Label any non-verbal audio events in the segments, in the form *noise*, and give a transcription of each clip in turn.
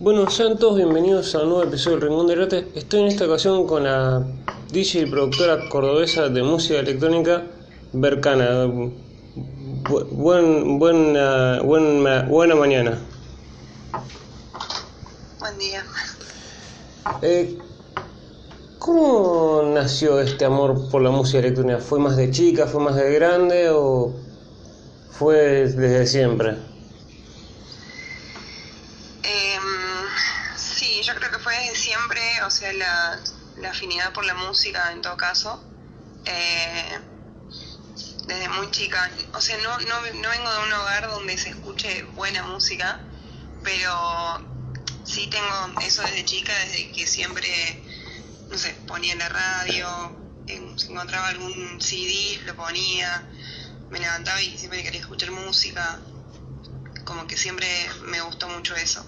Bueno, sean todos bienvenidos a un nuevo episodio del Rincón de Rete. Estoy en esta ocasión con la DJ y productora cordobesa de música electrónica, Bercana. Bu- buen, buena, buena, buena mañana. Buen día. Eh, ¿Cómo nació este amor por la música electrónica? ¿Fue más de chica, fue más de grande o fue desde siempre? Em, sí, yo creo que fue desde la, afinidad por la música en todo caso. Eh, desde muy chica. O sea, no, no, no vengo de un hogar donde se escuche buena música, pero sí tengo eso desde chica, desde que siempre, no sé, ponía en la radio, si encontraba algún CD, lo ponía, me levantaba y siempre quería escuchar música. como que siempre me gustó mucho eso.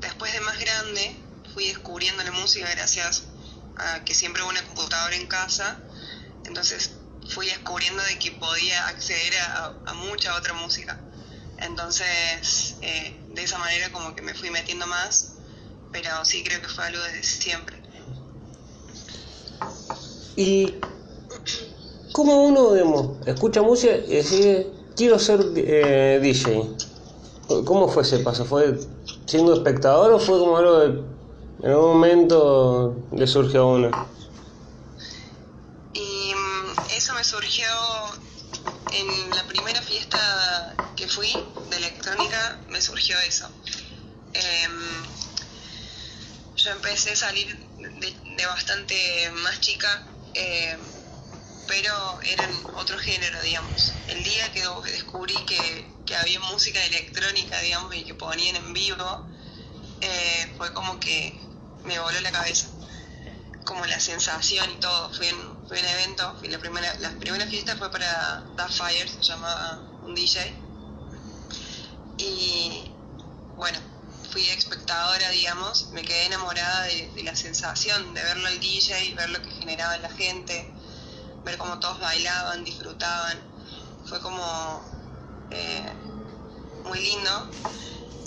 Después de más grande fui descubriendo la música gracias a que siempre hubo una computadora en casa, entonces fui descubriendo de que podía acceder a, mucha otra música. Entonces, eh, de esa manera como que me fui metiendo más, pero sí creo que fue algo desde siempre. ¿Y cómo uno, escucha música y decide, quiero ser eh, DJ? ¿Cómo fue ese paso? ¿Fue siendo espectador o fue como algo de, en algún momento le surgió a uno? Y mm, eso me surgió en la primera fiesta que fui de electrónica, me surgió eso. Em, yo empecé a salir de, bastante más chica, em, pero eran otro género, digamos. El día que descubrí que, que había música electrónica, digamos, y que ponían en vivo, eh, fue como que me voló la cabeza como la sensación y todo. Fui en, fui en evento, fui la primera, la primera fiesta fue para Daft Fire, se llamaba un DJ. Y bueno, fui espectadora, digamos, me quedé enamorada de, la sensación de verlo al DJ, ver lo que generaba en la gente, ver cómo todos bailaban, disfrutaban. Fue como eh, muy lindo.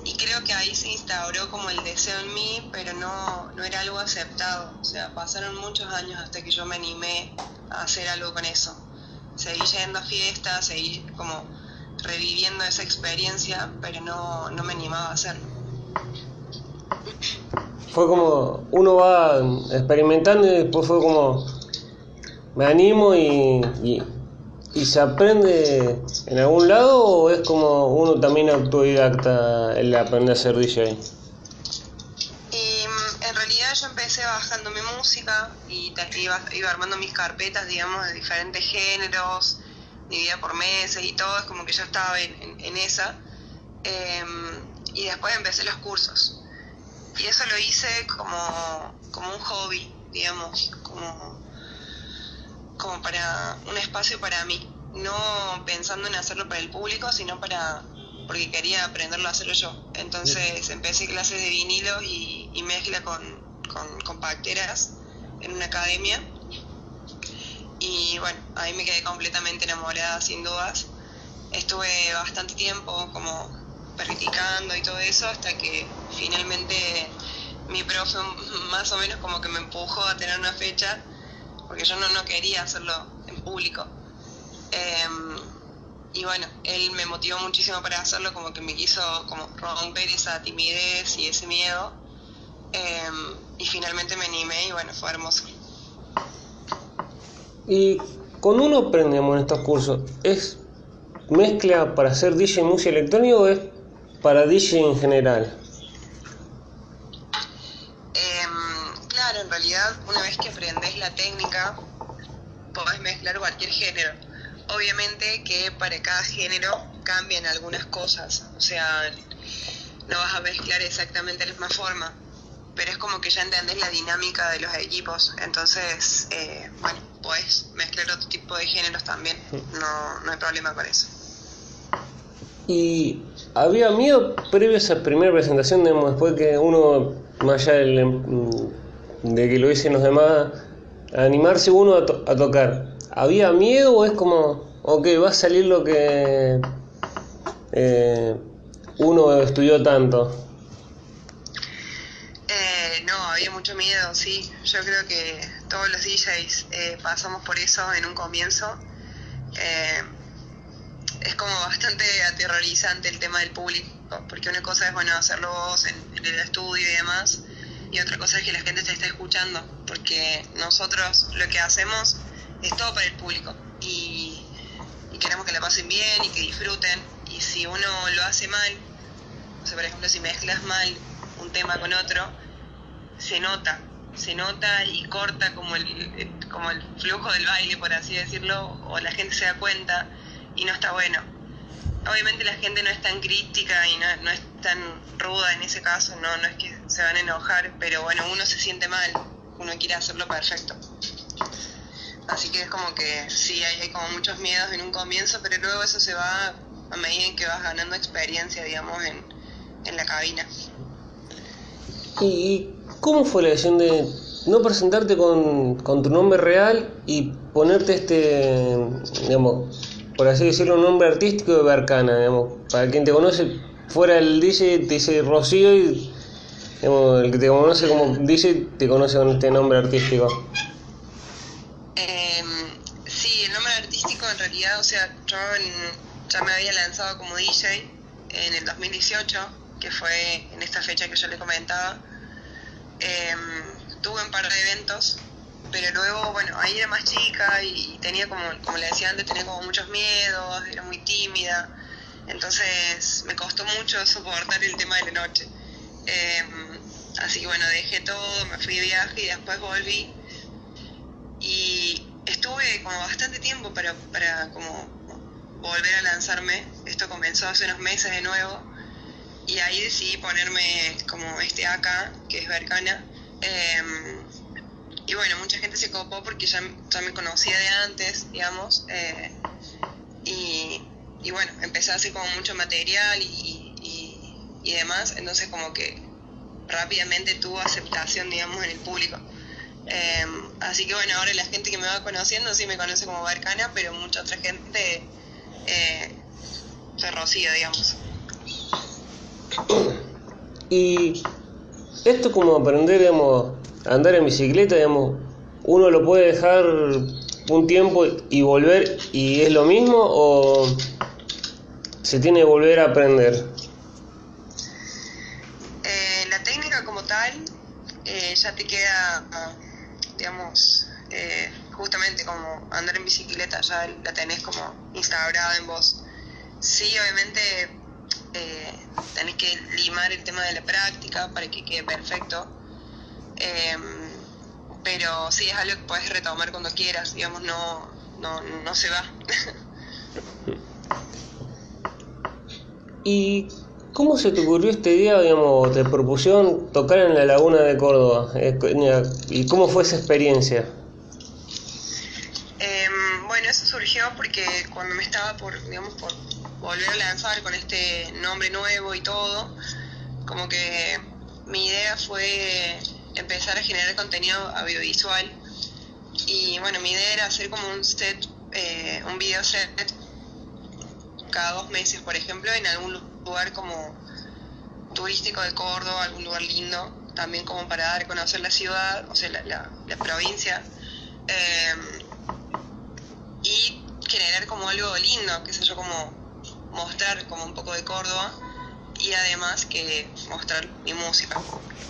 Y creo que ahí se instauró como el deseo en mí, pero no, no era algo aceptado. O sea, pasaron muchos años hasta que yo me animé a hacer algo con eso. Seguí yendo a fiestas, seguí como reviviendo esa experiencia, pero no, no me animaba a hacerlo. Fue como, uno va experimentando y después fue como, me animo y, y, y se aprende en algún lado o es como uno también autodidacta el aprender a ser DJ? Y mm, en realidad yo empecé bajando mi música y iba, iba armando mis carpetas, digamos, de diferentes géneros, dividida por meses y todo, es como que yo estaba en, esa. Em, y después empecé los cursos. Y eso lo hice como, como un hobby, digamos, como, como para un espacio para mí. No pensando en hacerlo para el público, sino para porque quería aprenderlo a hacerlo yo. Entonces empecé clases de vinilo y, y mezcla con, con compacteras en una academia. Y bueno, ahí me quedé completamente enamorada, sin dudas. Estuve bastante tiempo como practicando y todo eso hasta que finalmente mi profe más o menos como que me empujó a tener una fecha porque yo no, no quería hacerlo en público. Em, y bueno, él me motivó muchísimo para hacerlo, como que me quiso como romper esa timidez y ese miedo. Em, y finalmente me animé y bueno, fue hermoso. Y cuando uno aprende en estos cursos, ¿es mezcla para hacer DJ música electrónica o es para DJ en general? Em, claro, en realidad una vez que aprendes la técnica, podés mezclar cualquier género. Obviamente que para cada género cambian algunas cosas, o sea, no vas a mezclar exactamente la misma forma, pero es como que ya entendés la dinámica de los equipos, entonces, eh, bueno, podés mezclar otro tipo de géneros también, no, no hay problema con eso. ¿Y había miedo previo a esa primera presentación, digamos, después que uno, más allá del, em, de que lo dicen los demás, animarse uno a, to- a tocar? ¿Había miedo o es como, ok, va a salir lo que eh, uno estudió tanto? había mucho miedo, sí. Yo creo que todos los DJs eh, pasamos por eso en un comienzo. Eh, es como bastante aterrorizante el tema del público, porque una cosa es, bueno, hacerlo vos en, el estudio y demás, y otra cosa es que la gente te esté escuchando, porque nosotros lo que hacemos es todo para el público, y, queremos que la pasen bien y que disfruten, y si uno lo hace mal, o sea, por ejemplo, si mezclas mal un tema con otro, se nota, se nota y corta como el, como el flujo del baile, por así decirlo, o la gente se da cuenta y no está bueno. Obviamente la gente no es tan crítica y no, es tan ruda en ese caso, no, no es que se van a enojar, pero bueno, uno se siente mal, uno quiere hacerlo perfecto. Así que es como que sí, hay, como muchos miedos en un comienzo, pero luego eso se va a medida en que vas ganando experiencia, digamos, en, en la cabina. ¿Y cómo fue la decisión de no presentarte con, con tu nombre real y ponerte este, digamos, por así decirlo, un nombre artístico de Barcana, digamos, para quien te conoce fuera el DJ te dice Rocío y el que te conoce como DJ te conoce con este nombre artístico. Em, sí, el nombre artístico en realidad, o sea, yo ya me había lanzado como DJ en el 2018, que fue en esta fecha que yo le comentaba. Em, tuve un par de eventos pero luego, bueno, ahí era más chica y tenía como, como le decía antes, tenía como muchos miedos, era muy tímida, entonces me costó mucho soportar el tema de la noche. Em, así que bueno, dejé todo, me fui de viaje y después volví y estuve como bastante tiempo para, para como volver a lanzarme, esto comenzó hace unos meses de nuevo y ahí decidí ponerme como este acá, que es Vercana. Eh, y bueno, mucha gente se copó porque ya, ya me conocía de antes, digamos, eh, y, y, bueno, empecé a hacer como mucho material y, y, demás, entonces como que rápidamente tuvo aceptación, digamos, en el público. Eh, así que bueno, ahora la gente que me va conociendo sí me conoce como Barcana, pero mucha otra gente eh, se Rocío, digamos. Y esto como aprender, digamos, andar en bicicleta, digamos, uno lo puede dejar un tiempo y volver y es lo mismo o se tiene que volver a aprender? Eh, la técnica como tal eh, ya te queda, digamos, eh, justamente como andar en bicicleta, ya la tenés como instaurada en vos. Sí, obviamente tenés que limar el tema de la práctica para que quede perfecto Em, pero sí, es algo que puedes retomar cuando quieras, digamos, no, no, no se va. *laughs* ¿Y cómo se te ocurrió este día, digamos, te propusieron tocar en la laguna de Córdoba? Eh, ¿Y cómo fue esa experiencia? Em, bueno, eso surgió porque cuando me estaba por, digamos, por volver a lanzar con este nombre nuevo y todo, como que mi idea fue empezar a generar contenido audiovisual. Y bueno, mi idea era hacer como un set, eh, un video set cada dos meses, por ejemplo, en algún lugar como turístico de Córdoba, algún lugar lindo, también como para dar a conocer la ciudad, o sea, la, provincia, em, y generar como algo lindo, que sé yo, como mostrar como un poco de Córdoba y además que mostrar mi música.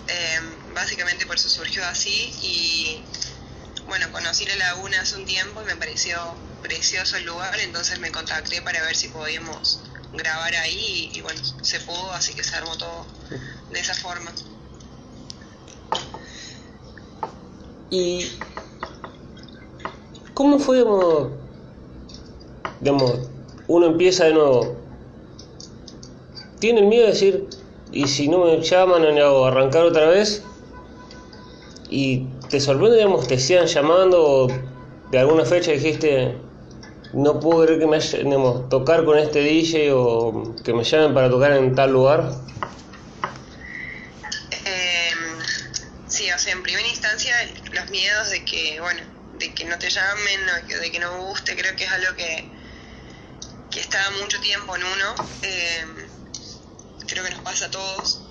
Em, básicamente por eso surgió así y bueno, conocí la laguna hace un tiempo y me pareció precioso el lugar, entonces me contacté para ver si podíamos grabar ahí y, bueno, se pudo, así que se armó todo de esa forma. ¿Y cómo fue, digamos, uno empieza de nuevo? ¿Tiene el miedo de decir, y si no me llaman o arrancar otra vez y te sorprende digamos te sigan llamando de alguna fecha dijiste no puedo creer que me haya, tocar con este DJ o que me llamen para tocar en tal lugar em, sí o sea en primera instancia los miedos de que bueno de que no te llamen o de que no guste creo que es algo que que está mucho tiempo en uno eh, creo que nos pasa a todos.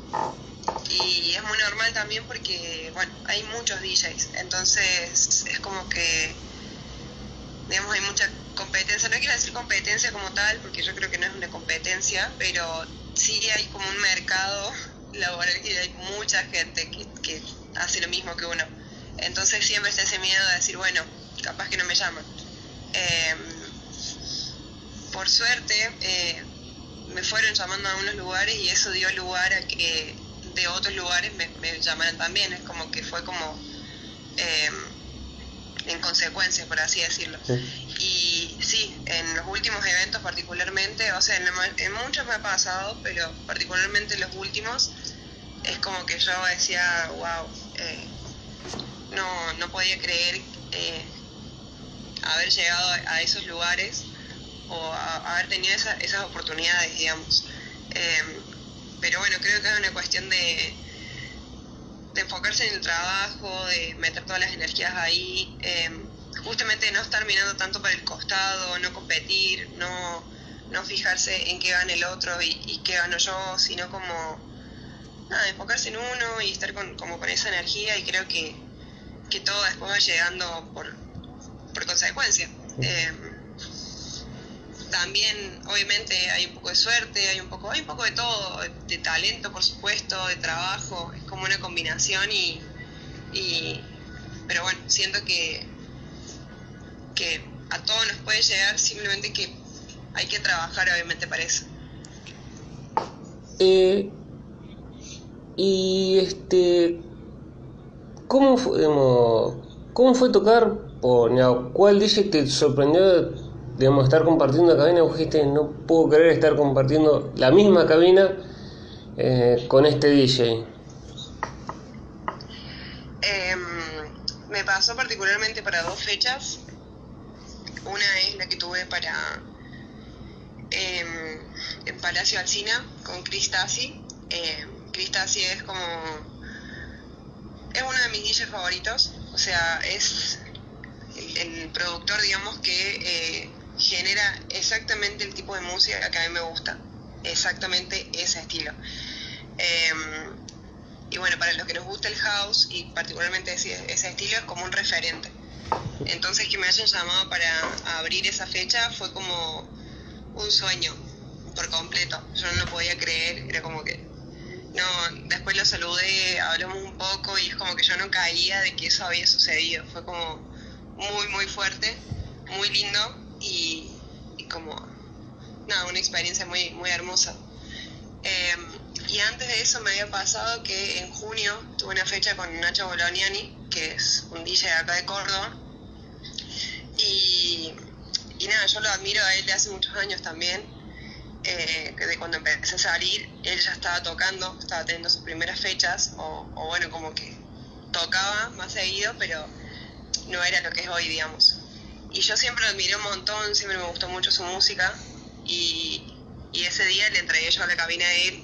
Y es muy normal también porque, bueno, hay muchos DJs, entonces es como que, digamos, hay mucha competencia, no quiero decir competencia como tal, porque yo creo que no es una competencia, pero sí hay como un mercado *laughs* laboral y hay mucha gente que, que hace lo mismo que uno. Entonces siempre está ese miedo de decir, bueno, capaz que no me llaman. Em, por suerte, eh, me fueron llamando a unos lugares y eso dio lugar a que de otros lugares me, llamaran también. Es como que fue como em, en consecuencia, por así decirlo. Y sí, en los últimos eventos particularmente, o sea, en, muchos me ha pasado, pero particularmente en los últimos, es como que yo decía, wow, eh, no, no podía creer eh, haber llegado a esos lugares o haber tenido esas oportunidades, digamos. Em, pero bueno, creo que es una cuestión de, de enfocarse en el trabajo, de meter todas las energías ahí, eh, justamente no estar mirando tanto para el costado, no competir, no, no fijarse en qué gana el otro y, y qué gano yo, sino como nada, enfocarse en uno y estar con, como con esa energía y creo que, que todo después va llegando por, por consecuencia. Eh, también, obviamente, hay un poco de suerte, hay un poco, hay un poco de todo, de talento, por supuesto, de trabajo, es como una combinación y, y pero bueno, siento que, que a todo nos puede llegar, simplemente que hay que trabajar, obviamente, para eso. Eh, y este, ¿cómo fue, ¿cómo fue tocar? O, ¿Cuál DJ te sorprendió, digamos, estar compartiendo cabina? Vos dijiste, no puedo creer estar compartiendo la misma cabina eh, con este DJ. Em, me pasó particularmente para dos fechas. Una es la que tuve para eh, en Palacio Alcina con Chris Tassi. Eh, Tassi es como. Es uno de mis DJs favoritos. O sea, es el, productor, digamos, que eh, genera exactamente el tipo de música que a mí me gusta. Exactamente ese estilo. Em, y bueno, para los que nos gusta el house y particularmente ese, ese estilo es como un referente. Entonces que me hayan llamado para abrir esa fecha fue como un sueño por completo. Yo no lo podía creer, era como que no, después lo saludé, hablamos un poco y es como que yo no caía de que eso había sucedido. Fue como muy, muy fuerte, muy lindo y, como, nada, una experiencia muy, muy hermosa. Em, y antes de eso me había pasado que en junio tuve una fecha con Nacho Bolognani, que es un DJ acá de Córdoba. Y, y nada, yo lo admiro a él de hace muchos años también eh, de cuando empecé a salir, él ya estaba tocando, estaba teniendo sus primeras fechas, o, bueno, como que tocaba más seguido, pero no era lo que es hoy, digamos. Y yo siempre lo admiré un montón, siempre me gustó mucho su música, y, ese día le entregué yo a la cabina a él.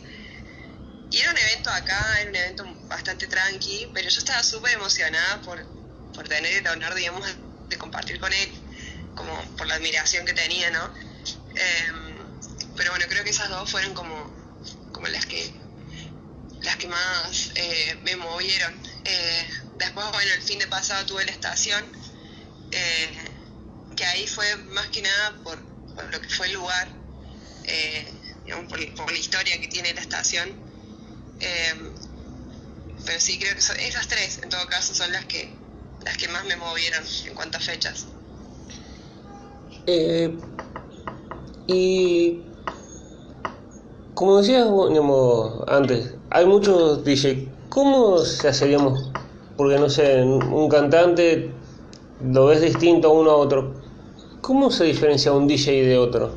Y era un evento acá, era un evento bastante tranqui, pero yo estaba súper emocionada por, por tener el honor, digamos, de compartir con él, como por la admiración que tenía, ¿no? Em, pero bueno, creo que esas dos fueron como, como las que las que más eh, me movieron. Eh, después, bueno, el fin de pasado tuve la estación, eh, que ahí fue más que nada por, lo que fue el lugar, digamos, por, la historia que tiene la estación. pero sí, creo que esas tres, en todo caso, son las que las que más me movieron en cuanto a fechas. y como decías antes, hay muchos DJ. ¿Cómo se haceríamos? Porque no sé, un cantante lo ves distinto uno a otro. ¿Cómo se diferencia un DJ de otro?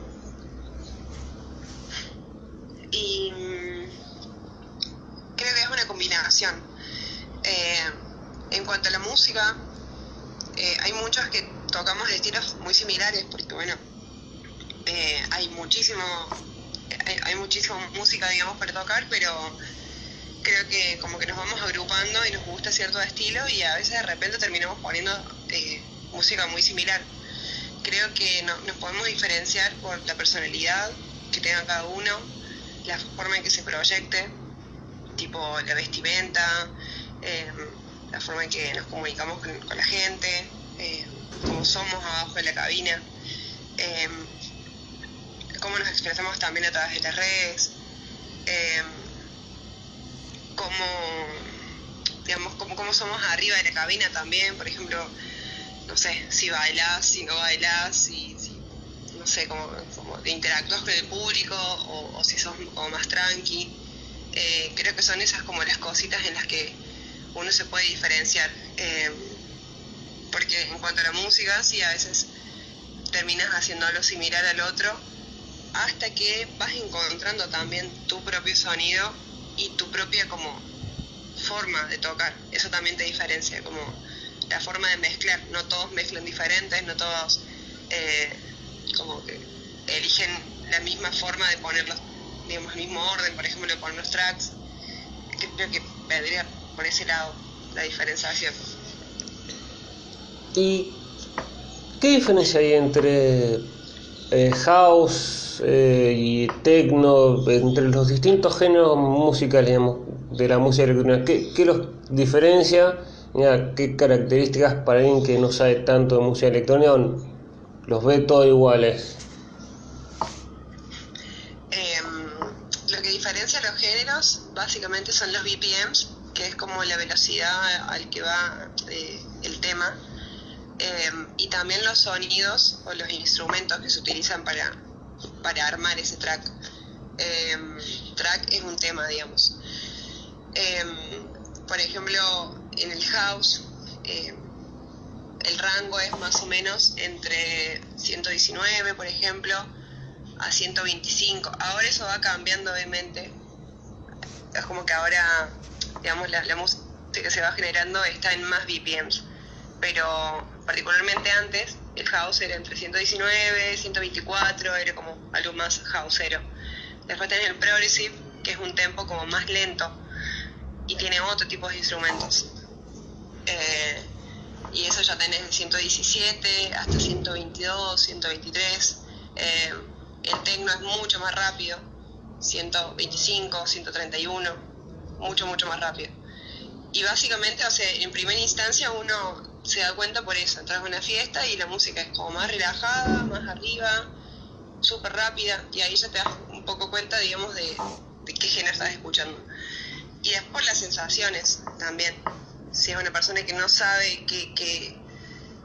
Y creo que es una combinación. Eh, en cuanto a la música, eh, hay muchos que tocamos estilos muy similares, porque bueno, eh, hay muchísimo hay, muchísima música, digamos, para tocar, pero creo que como que nos vamos agrupando y nos gusta cierto estilo y a veces de repente terminamos poniendo música muy similar. Creo que no, nos podemos diferenciar por la personalidad que tenga cada uno, la forma en que se proyecte, tipo la vestimenta, eh, la forma en que nos comunicamos con, la gente, eh, cómo somos abajo de la cabina, eh, cómo nos expresamos también a través de las redes, cómo, digamos, cómo, cómo somos arriba de la cabina también, por ejemplo, no sé, si bailas, si no bailas, si, no sé, cómo, interactúas con el público o, si sos como más tranqui. creo que son esas como las cositas en las que uno se puede diferenciar. Eh, porque en cuanto a la música, sí, a veces terminas haciendo algo similar al otro, hasta que vas encontrando también tu propio sonido y tu propia como forma de tocar. Eso también te diferencia, como la forma de mezclar. No todos mezclan diferentes, no todos eh, como que eligen la misma forma de ponerlos, digamos, el mismo orden, por ejemplo, poner los tracks. Creo que vendría por ese lado la diferenciación. ¿Y qué diferencia hay entre eh, house eh, y techno, entre los distintos géneros musicales de la música electrónica? ¿Qué, los diferencia? ¿Qué características para alguien que no sabe tanto de música electrónica los ve todos iguales? Em, lo que diferencia los géneros básicamente son los BPMs, que es como la velocidad al que va eh, el tema, eh, y también los sonidos o los instrumentos que se utilizan para, para armar ese track. Eh, track es un tema, digamos. por ejemplo, en el house, el rango es más o menos entre 119, por ejemplo, a 125. Ahora eso va cambiando, obviamente. Es como que ahora digamos, la, la música que se va generando está en más BPMs. Pero particularmente antes, el house era entre 119, 124, era como algo más houseero. Después tenés el progressive, que es un tempo como más lento y tiene otro tipo de instrumentos. Eh, y eso ya tenés de 117 hasta 122, 123. Eh, el techno es mucho más rápido, 125, 131 mucho, mucho más rápido. Y básicamente, o sea, en primera instancia uno se da cuenta por eso, entras a una fiesta y la música es como más relajada, más arriba, súper rápida, y ahí ya te das un poco cuenta, digamos, de, qué género estás escuchando. Y después las sensaciones también. Si es una persona que no sabe que,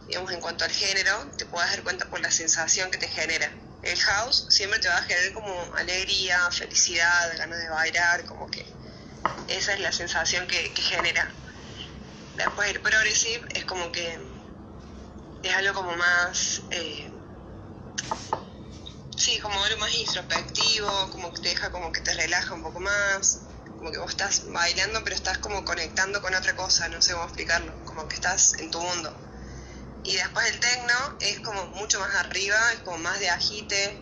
digamos, en cuanto al género, te puedes dar cuenta por la sensación que te genera. El house siempre te va a generar como alegría, felicidad, ganas de bailar, como que esa es la sensación que, genera. Después el progressive es como que es algo como más, eh, sí, como algo más introspectivo, como que te deja como que te relaja un poco más, como que vos estás bailando pero estás como conectando con otra cosa, no sé cómo explicarlo, como que estás en tu mundo. Y después el techno es como mucho más arriba, es como más de agite,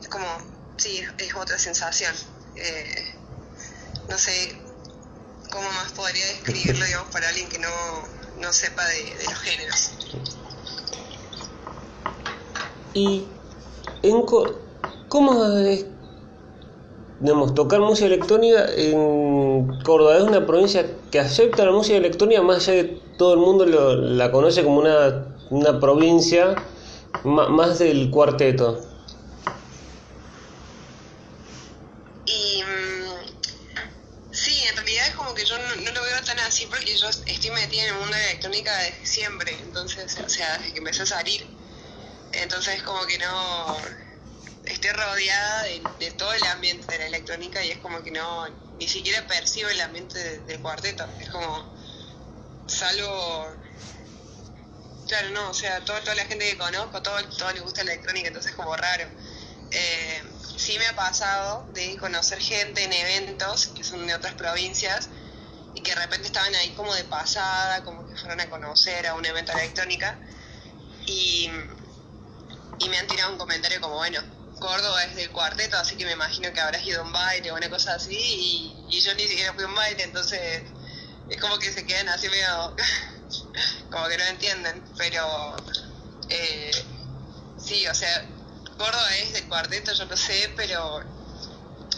es como, sí, es otra sensación. Eh, no sé cómo más podría describirlo, digamos, para alguien que no, sepa de, los géneros. ¿Y en cómo es, digamos, tocar música electrónica en Córdoba? Es una provincia que acepta la música electrónica, más allá de todo el mundo la conoce como una, una provincia más del cuarteto. porque yo estoy metida en el mundo de electrónica desde siempre, entonces, o sea, desde que empecé a salir. Entonces, como que no. Estoy rodeada de, todo el ambiente de la electrónica y es como que no. Ni siquiera percibo el ambiente del cuarteto. Es como. Salvo. Claro, no, o sea, toda, toda la gente que conozco, todo, todo le gusta la electrónica, entonces es como raro. Eh, sí me ha pasado de conocer gente en eventos que son de otras provincias y que de repente estaban ahí como de pasada, como que fueron a conocer a un evento electrónica y, y me han tirado un comentario como, bueno, Córdoba es del cuarteto, así que me imagino que habrás ido a un baile o una cosa así y, yo ni siquiera fui a un baile, entonces es como que se quedan así medio, *laughs* como que no entienden, pero eh, sí, o sea, Córdoba es del cuarteto, yo lo sé, pero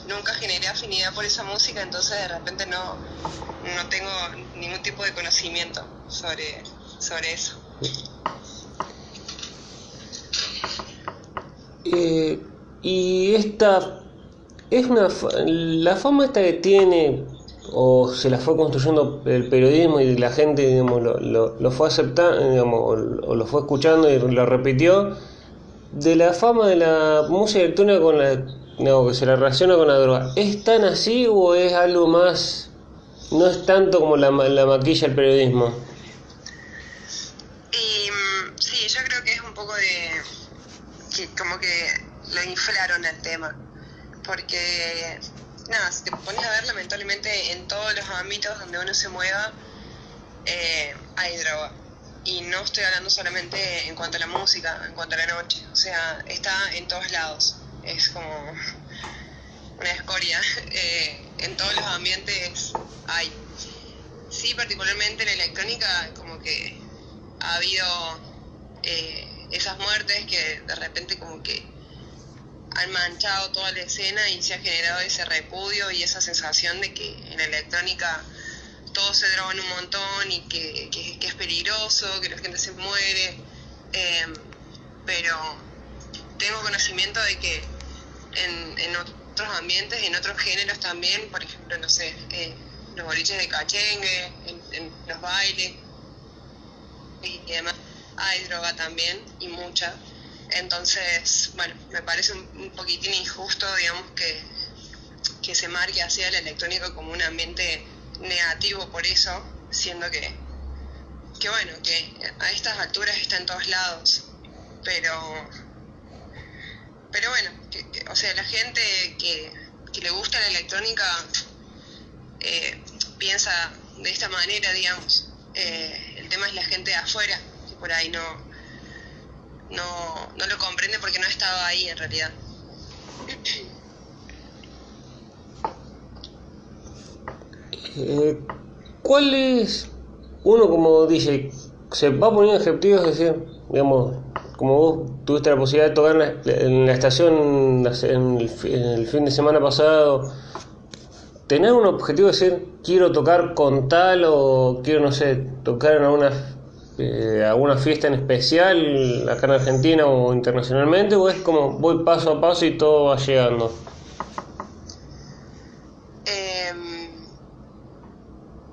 nunca generé afinidad por esa música, entonces de repente no, no tengo ningún tipo de conocimiento sobre, sobre eso. Eh, y esta es una la fama esta que tiene o se la fue construyendo el periodismo y la gente digamos, lo, lo, fue aceptando o, lo fue escuchando y lo repitió de la fama de la música electrónica con la no, que se la relaciona con la droga ¿es tan así o es algo más no es tanto como la, la maquilla el periodismo? Mm, sí, yo creo que es un poco de como que lo inflaron el tema porque nada, si te pones a ver, lamentablemente en todos los ámbitos donde uno se mueva eh, hay droga. Y no estoy hablando solamente en cuanto a la música, en cuanto a la noche. O sea, está en todos lados. Es como *laughs* una escoria. *laughs* Eh, en todos los ambientes hay. Sí, particularmente en la electrónica, como que ha habido eh, esas muertes que de repente como que han manchado toda la escena y se ha generado ese repudio y esa sensación de que en la electrónica todos se drogan un montón y que, es peligroso, que la gente se muere. Em, pero tengo conocimiento de que en, otros ambientes, en otros géneros también, por ejemplo, no sé, eh, los boliches de cachengue, en, los bailes y demás, hay droga también y mucha. Entonces, bueno, me parece un, poquitín injusto, digamos, que, que se marque así el electrónico como un ambiente negativo por eso, siendo que, que bueno, que a estas alturas está en todos lados. Pero, pero bueno, o sea, la gente que, le gusta la electrónica eh, piensa de esta manera, digamos. Eh, el tema es la gente de afuera, que por ahí no, no, no lo comprende porque no estaba ahí en realidad. Eh, ¿Cuál es uno como DJ? Se va poniendo objetivos, es decir, digamos, como vos tuviste la posibilidad de tocar en la, estación en el, fin de semana pasado, tener un objetivo de decir, quiero tocar con tal o quiero, no sé, tocar en alguna eh, alguna fiesta en especial acá en Argentina o internacionalmente o es como voy paso a paso y todo va llegando? Em,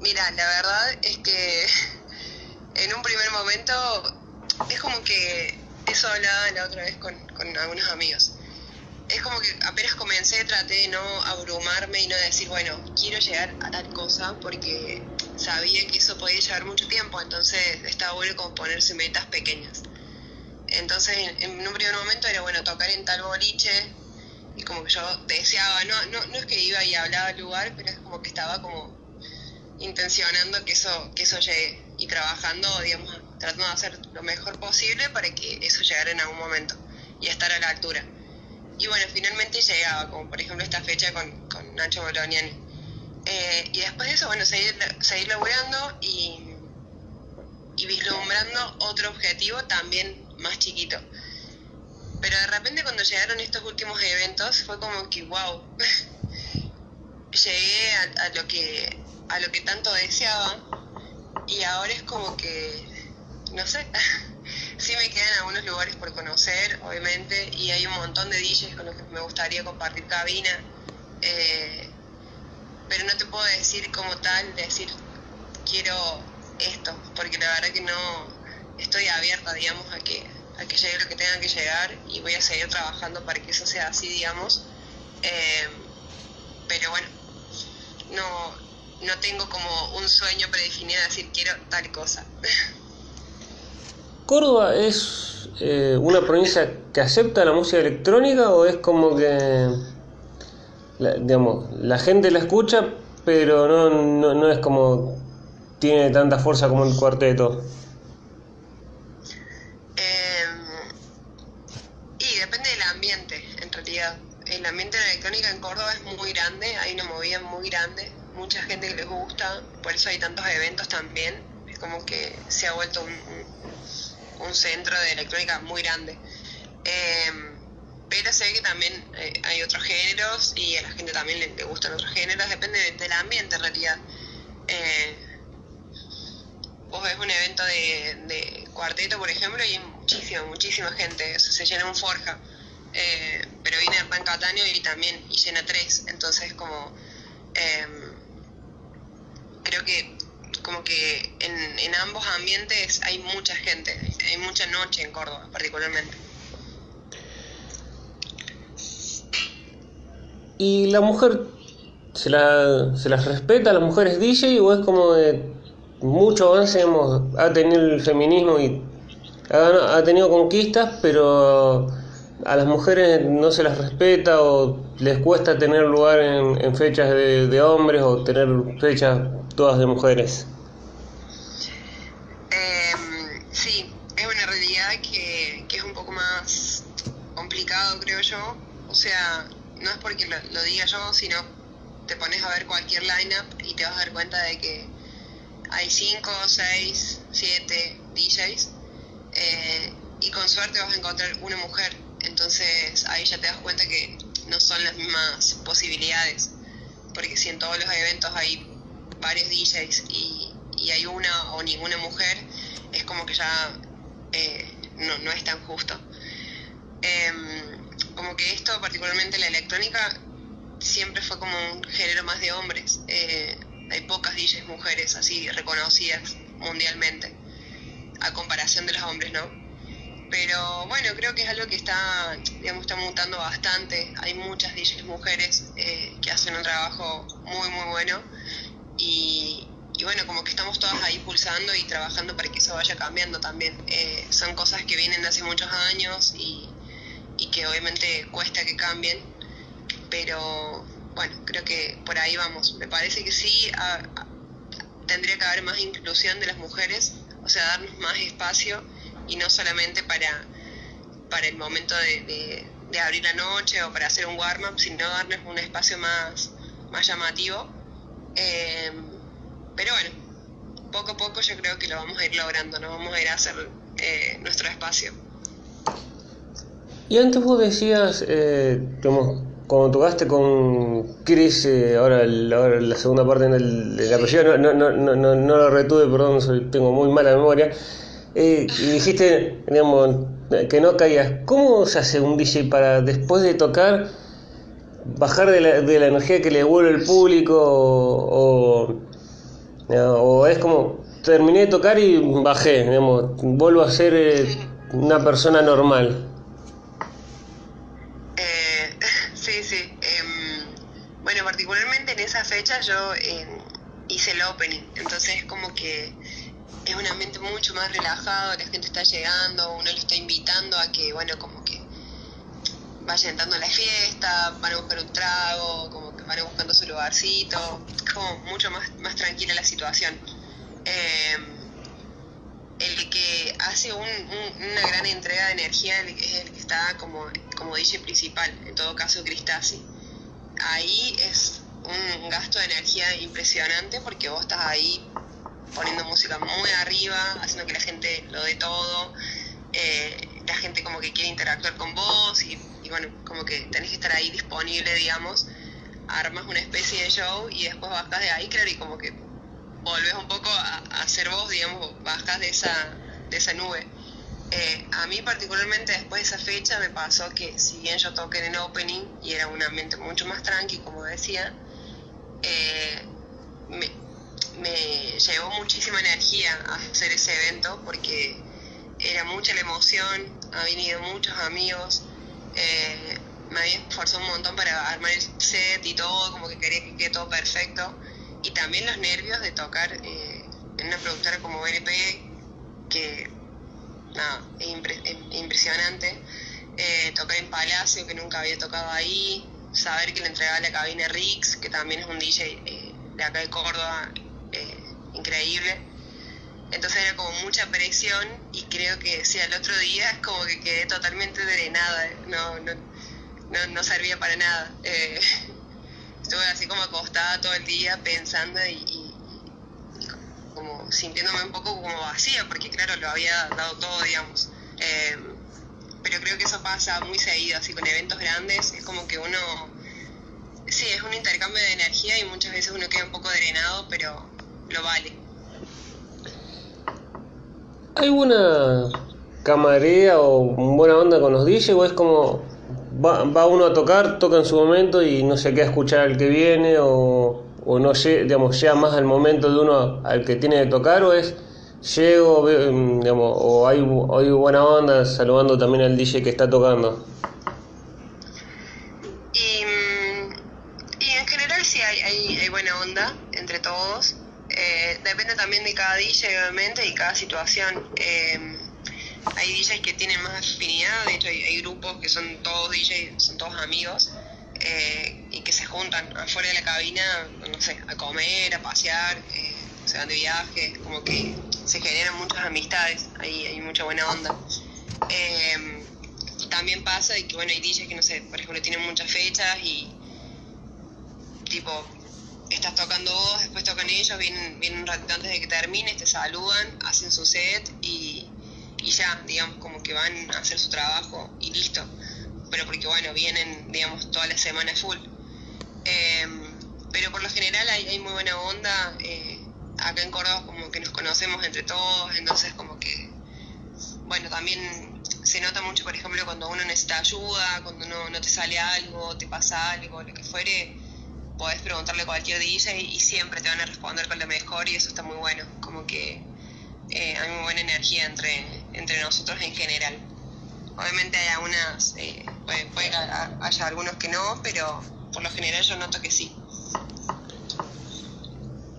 mira, la verdad es que *laughs* en un primer momento es como que eso hablaba la otra vez con, con algunos amigos es como que apenas comencé traté de no abrumarme y no decir, bueno, quiero llegar a tal cosa porque sabía que eso podía llevar mucho tiempo, entonces estaba bueno como ponerse metas pequeñas. Entonces en, un primer momento era bueno tocar en tal boliche y como que yo deseaba, no, no, no es que iba y hablaba al lugar, pero es como que estaba como intencionando que eso, que eso llegue y trabajando, digamos, tratando de hacer lo mejor posible para que eso llegara en algún momento y estar a la altura. Y bueno, finalmente llegaba, como por ejemplo esta fecha con, con Nacho Boloniani. Eh, y después de eso, bueno, seguir, seguir laburando y, y vislumbrando otro objetivo también más chiquito. Pero de repente cuando llegaron estos últimos eventos fue como que, wow, *laughs* llegué a, lo que, a lo que tanto deseaba y ahora es como que, no sé, *laughs* Sí me quedan algunos lugares por conocer, obviamente, y hay un montón de DJs con los que me gustaría compartir cabina, eh, pero no te puedo decir como tal, decir quiero esto, porque la verdad que no estoy abierta, digamos, a que, a que llegue lo que tenga que llegar y voy a seguir trabajando para que eso sea así, digamos. Eh, pero bueno, no, no tengo como un sueño predefinido de decir quiero tal cosa. *laughs* ¿Córdoba es eh, una provincia que acepta la música electrónica o es como que, la, digamos, la gente la escucha, pero no, no, es como tiene tanta fuerza como el cuarteto? Em, y depende del ambiente, en realidad. El ambiente de la electrónica en Córdoba es muy grande, hay una movida muy grande, mucha gente que les gusta, por eso hay tantos eventos también. Es como que se ha vuelto un centro de electrónica muy grande. Em, pero sé que también eh, hay otros géneros y a la gente también le, gustan otros géneros, depende del ambiente en realidad. Eh, vos ves un evento de, cuarteto, por ejemplo, y hay muchísima, muchísima gente, se llena un forja. Eh, pero viene Hernán Cataño y también y llena tres, entonces como em, creo que como que en, en ambos ambientes hay mucha gente, hay mucha noche en Córdoba particularmente. ¿Y la mujer se, la, se las respeta a las mujeres DJ o es como de mucho avance hemos, ha tenido el feminismo y ha, ha, tenido conquistas, pero a las mujeres no se las respeta o les cuesta tener lugar en, fechas de, hombres o tener fechas todas de mujeres? Eh, sí, es una realidad que, es un poco más complicado, creo yo. O sea, no es porque lo, diga yo, sino te pones a ver cualquier lineup y te vas a dar cuenta de que hay 5, 6, 7 DJs y con suerte vas a encontrar una mujer. Entonces ahí ya te das cuenta que no son las mismas posibilidades. Porque si en todos los eventos hay varios DJs y, y hay una o ninguna mujer, es como que ya eh, no, no es tan justo. Eh, como que esto, particularmente la electrónica, siempre fue como un género más de hombres. Eh, hay pocas DJs mujeres así reconocidas mundialmente, a comparación de los hombres, ¿no? Pero bueno, creo que es algo que está, digamos, está mutando bastante. Hay muchas DJs mujeres eh, que hacen un trabajo muy, muy bueno. Y, y, bueno, como que estamos todas ahí pulsando y trabajando para que eso vaya cambiando también. Eh, son cosas que vienen de hace muchos años y, y que obviamente cuesta que cambien, pero bueno, creo que por ahí vamos. Me parece que sí tendría que haber más inclusión de las mujeres, o sea, darnos más espacio y no solamente para, para el momento de, de, de abrir la noche o para hacer un warm-up, sino darnos un espacio más, más llamativo. Eh, pero bueno, poco a poco yo creo que lo vamos a ir logrando, nos vamos a ir a hacer eh, nuestro espacio. Y antes vos decías, eh, como, cuando tocaste con Chris, eh, ahora, el, ahora, la segunda parte del, del apellido, no, no, no, no, no lo retuve, perdón, soy, tengo muy mala memoria, eh, y dijiste, digamos, que no caías. ¿Cómo se hace un DJ para después de tocar bajar de la, de la energía que le devuelve el público o, o, o, es como terminé de tocar y bajé, digamos, vuelvo a ser eh, una persona normal? *laughs* Bueno, particularmente en esa fecha yo eh, hice el opening, entonces como que es un ambiente mucho más relajado, la gente está llegando, uno lo está invitando a que, bueno, como que vaya entrando a la fiesta, van a buscar un trago, como que van buscando su lugarcito, como mucho más, más tranquila la situación. Eh, el que hace un, un, una gran entrega de energía es el que está como, como DJ principal, en todo caso Cristasi ahí es un gasto de energía impresionante porque vos estás ahí poniendo música muy arriba, haciendo que la gente lo dé todo, eh, la gente como que quiere interactuar con vos y, bueno, como que tenés que estar ahí disponible, digamos, armas una especie de show y después bajas de ahí, y como que volvés un poco a, a ser vos, digamos, bajas de esa, de esa nube. Eh, a mí particularmente después de esa fecha me pasó que si bien yo toqué en el opening y era un ambiente mucho más tranqui, como decía, eh, me, me, llevó muchísima energía a hacer ese evento porque era mucha la emoción, habían ido muchos amigos, eh, me había esforzado un montón para armar el set y todo, como que quería que quede todo perfecto, y también los nervios de tocar eh, en una productora como BNP, que nada, es, impre es impresionante. Eh, tocar en Palacio, que nunca había tocado ahí, saber que le entregaba la cabina Rix, que también es un DJ eh, de acá de Córdoba, increíble. Entonces era como mucha presión y creo que si al otro día es como que quedé totalmente drenada, no, no, no, no servía para nada. Eh, *laughs* estuve así como acostada todo el día pensando y, y como sintiéndome un poco como vacía, porque claro, lo había dado todo, digamos. Eh, pero creo que eso pasa muy seguido, así con eventos grandes, es como que uno, sí, es un intercambio de energía y muchas veces uno queda un poco drenado, pero lo vale. ¿Hay una camarera o buena onda con los DJs o es como va, va uno a tocar, toca en su momento y no se queda a escuchar al que viene o, o no digamos, llega más al momento de uno al que tiene que tocar o es llego, mm, digamos, o hay, hay buena onda saludando también al DJ que está tocando? Y, mm, y en general sí hay, hay, buena onda entre todos. Eh, depende también de cada DJ, obviamente, y cada situación. Eh, hay DJs que tienen más afinidad, de hecho hay, grupos que son todos DJs, son todos amigos, eh, y que se juntan afuera de la cabina, no sé, a comer, a pasear, se van de viaje, como que se generan muchas amistades, ahí hay mucha buena onda. También pasa de que, bueno, hay DJs que, no sé, por ejemplo, tienen muchas fechas y, tipo, estás tocando vos, después tocan ellos, vienen, vienen un ratito antes de que termines, te saludan, hacen su set y, y ya, digamos, como que van a hacer su trabajo y listo. Pero porque, bueno, vienen, digamos, toda la semana full. Em, pero por lo general hay, hay muy buena onda. Eh, acá en Córdoba como que nos conocemos entre todos, entonces como que, bueno, también se nota mucho, por ejemplo, cuando uno necesita ayuda, cuando no, no te sale algo, te pasa algo, lo que fuere, podés preguntarle a cualquier DJ y siempre te van a responder con lo mejor y eso está muy bueno, como que eh, hay muy buena energía entre, entre nosotros en general. Obviamente hay algunas, eh, puede, puede haya algunos que no, pero por lo general yo noto que sí.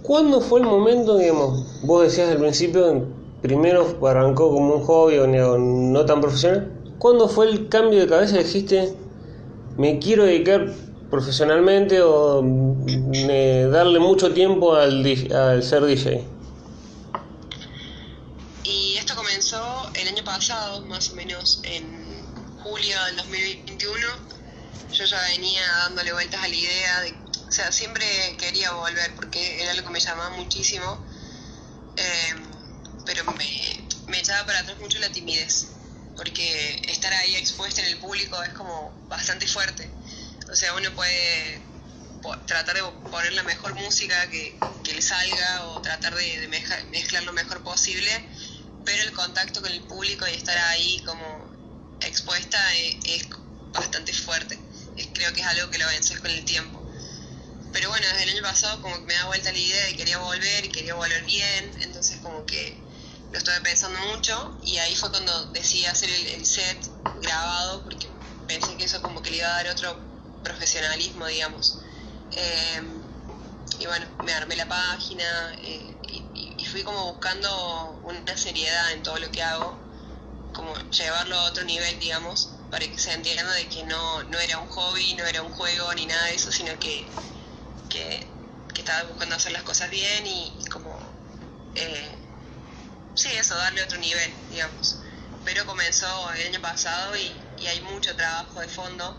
¿Cuándo fue el momento, digamos, vos decías al principio, primero arrancó como un hobby o no, tan profesional? ¿Cuándo fue el cambio de cabeza dijiste, me quiero dedicar profesionalmente o darle mucho tiempo al, ser DJ? Y esto comenzó el año pasado, más o menos en julio del 2021. Yo ya venía dándole vueltas a la idea de o sea, siempre quería volver porque era algo que me llamaba muchísimo, eh, pero me, me echaba para atrás mucho la timidez, porque estar ahí expuesta en el público es como bastante fuerte. O sea, uno puede tratar de poner la mejor música que, le salga o tratar de, mezclar lo mejor posible, pero el contacto con el público y estar ahí como expuesta es, es bastante fuerte. creo que es algo que lo vences con el tiempo. Pero bueno, desde el año pasado como que me da vuelta la idea de que quería volver y quería volver bien, entonces como que lo estuve pensando mucho y ahí fue cuando decidí hacer el, set grabado porque pensé que eso como que le iba a dar otro profesionalismo, digamos. Em, y bueno, me armé la página eh, y, fui como buscando una seriedad en todo lo que hago, como llevarlo a otro nivel, digamos, para que se entienda de que no, no era un hobby, no era un juego ni nada de eso, sino que que, estaba buscando hacer las cosas bien y, como, eh, sí, eso, darle otro nivel, digamos. Pero comenzó el año pasado y, hay mucho trabajo de fondo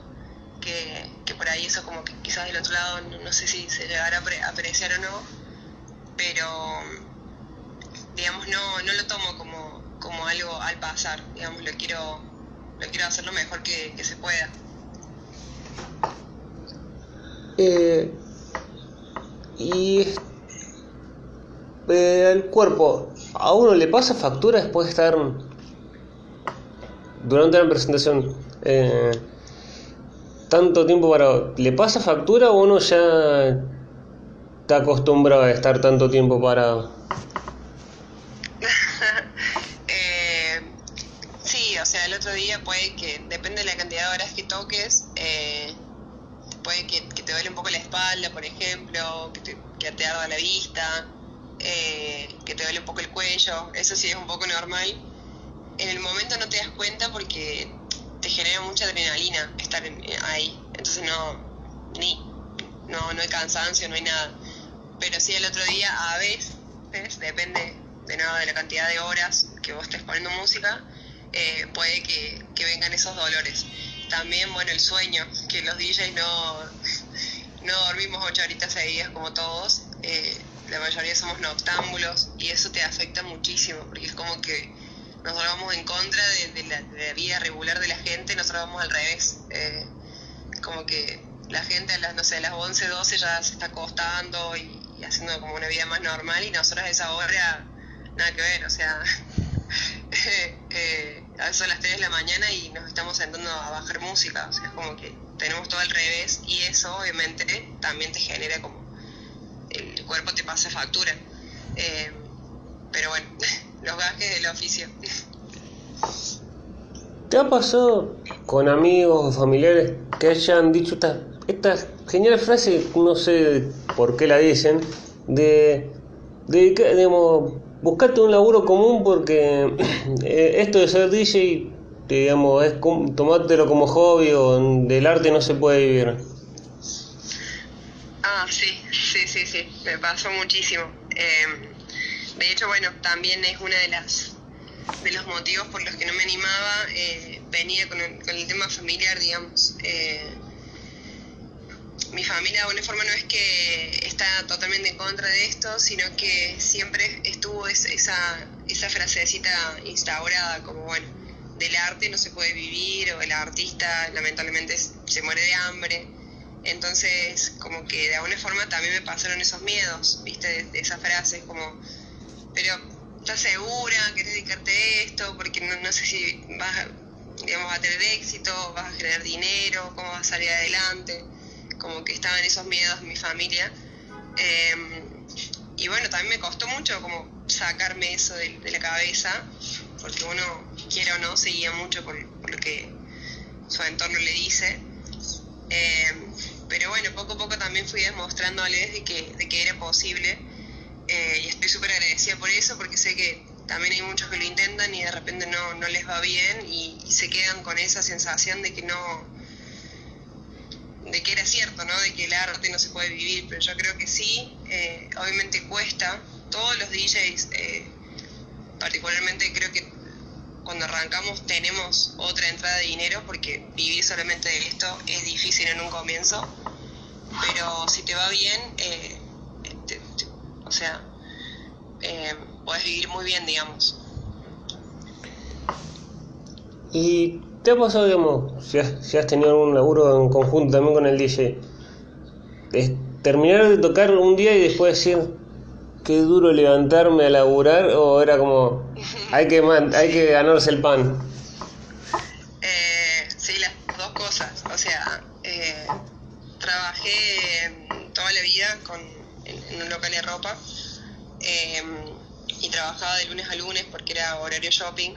que, por ahí eso como que quizás del otro lado no, sé si se llegará a apreciar o no, pero digamos no, no lo tomo como, como algo al pasar, digamos, lo quiero, lo quiero hacer lo mejor que, se pueda. Eh, y eh, el cuerpo, ¿a uno le pasa factura después de estar durante la presentación eh, tanto tiempo para... ¿Le pasa factura o uno ya está acostumbrado a estar tanto tiempo parado? *laughs* eh, sí, o sea, el otro día puede que, depende de la cantidad de horas que toques, eh, puede que, te duele un poco la espalda, por ejemplo, que te, que te arda la vista, eh, que te duele un poco el cuello, eso sí es un poco normal. En el momento no te das cuenta porque te genera mucha adrenalina estar ahí, entonces no, ni, no, no hay cansancio, no hay nada. Pero sí el otro día, a veces, depende de nada de la cantidad de horas que vos estés poniendo música, eh, puede que, que vengan esos dolores también, bueno, el sueño, que los DJs no, *laughs* no dormimos ocho horitas seguidas como todos, eh, la mayoría somos noctámbulos y eso te afecta muchísimo, porque es como que nosotros vamos en contra de, la, vida regular de la gente, nosotros vamos al revés. Eh, como que la gente a las, no sé, a las 11, 12 ya se está acostando y, haciendo como una vida más normal y nosotros a esa hora nada que ver, o sea, *laughs* eh, a eso a las 3 de la mañana y nos estamos sentando a bajar música, o sea, es como que tenemos todo al revés y eso obviamente también te genera como el cuerpo te pasa factura. Eh, pero bueno, *laughs* los gajes del oficio. ¿Te ha pasado con amigos o familiares que hayan dicho esta, esta genial frase, no sé por qué la dicen, de, de digamos, buscarte un laburo común porque *clears throat* eh, esto de ser DJ, digamos, es tomártelo como hobby o del arte no se puede vivir? Ah, sí, sí, sí, sí, me pasó muchísimo. Eh, de hecho, bueno, también es una de las de los motivos por los que no me animaba, eh, venía con el, con el, tema familiar, digamos. Eh, mi familia de alguna forma no es que está totalmente en contra de esto, sino que siempre estuvo esa, esa frasecita instaurada como, bueno, del arte no se puede vivir o el artista lamentablemente se muere de hambre. Entonces, como que de alguna forma también me pasaron esos miedos, ¿viste? De, de esas frases como pero ¿estás segura? ¿Querés dedicarte a esto? Porque no, no sé si vas a, tener éxito, vas a generar dinero, cómo vas a salir adelante. Como que estaban esos miedos mi familia. Em, y bueno, también me costó mucho como sacarme eso de, la cabeza, porque uno, quiere o no, seguía mucho por, lo que su entorno le dice. Em, pero bueno, poco a poco también fui demostrándoles de que, de que era posible eh, y estoy súper agradecida por eso porque sé que también hay muchos que lo intentan y de repente no, no les va bien y, se quedan con esa sensación de que no de que era cierto, ¿no? De que el arte no se puede vivir, pero yo creo que sí, eh, obviamente cuesta, todos los DJs, eh, particularmente creo que cuando arrancamos tenemos otra entrada de dinero porque vivir solamente de esto es difícil en un comienzo, pero si te va bien, o sea, eh, puedes vivir muy bien, digamos. ¿Y te ha pasado, digamos, si has, tenido algún laburo en conjunto también con el DJ, es terminar de tocar un día y después decir, qué duro levantarme a laburar, o era como, hay que, hay que ganarse el pan? *laughs* Eh, sí, las dos cosas. O sea, eh, trabajé toda la vida con en un local de ropa em, y trabajaba de lunes a lunes porque era horario shopping.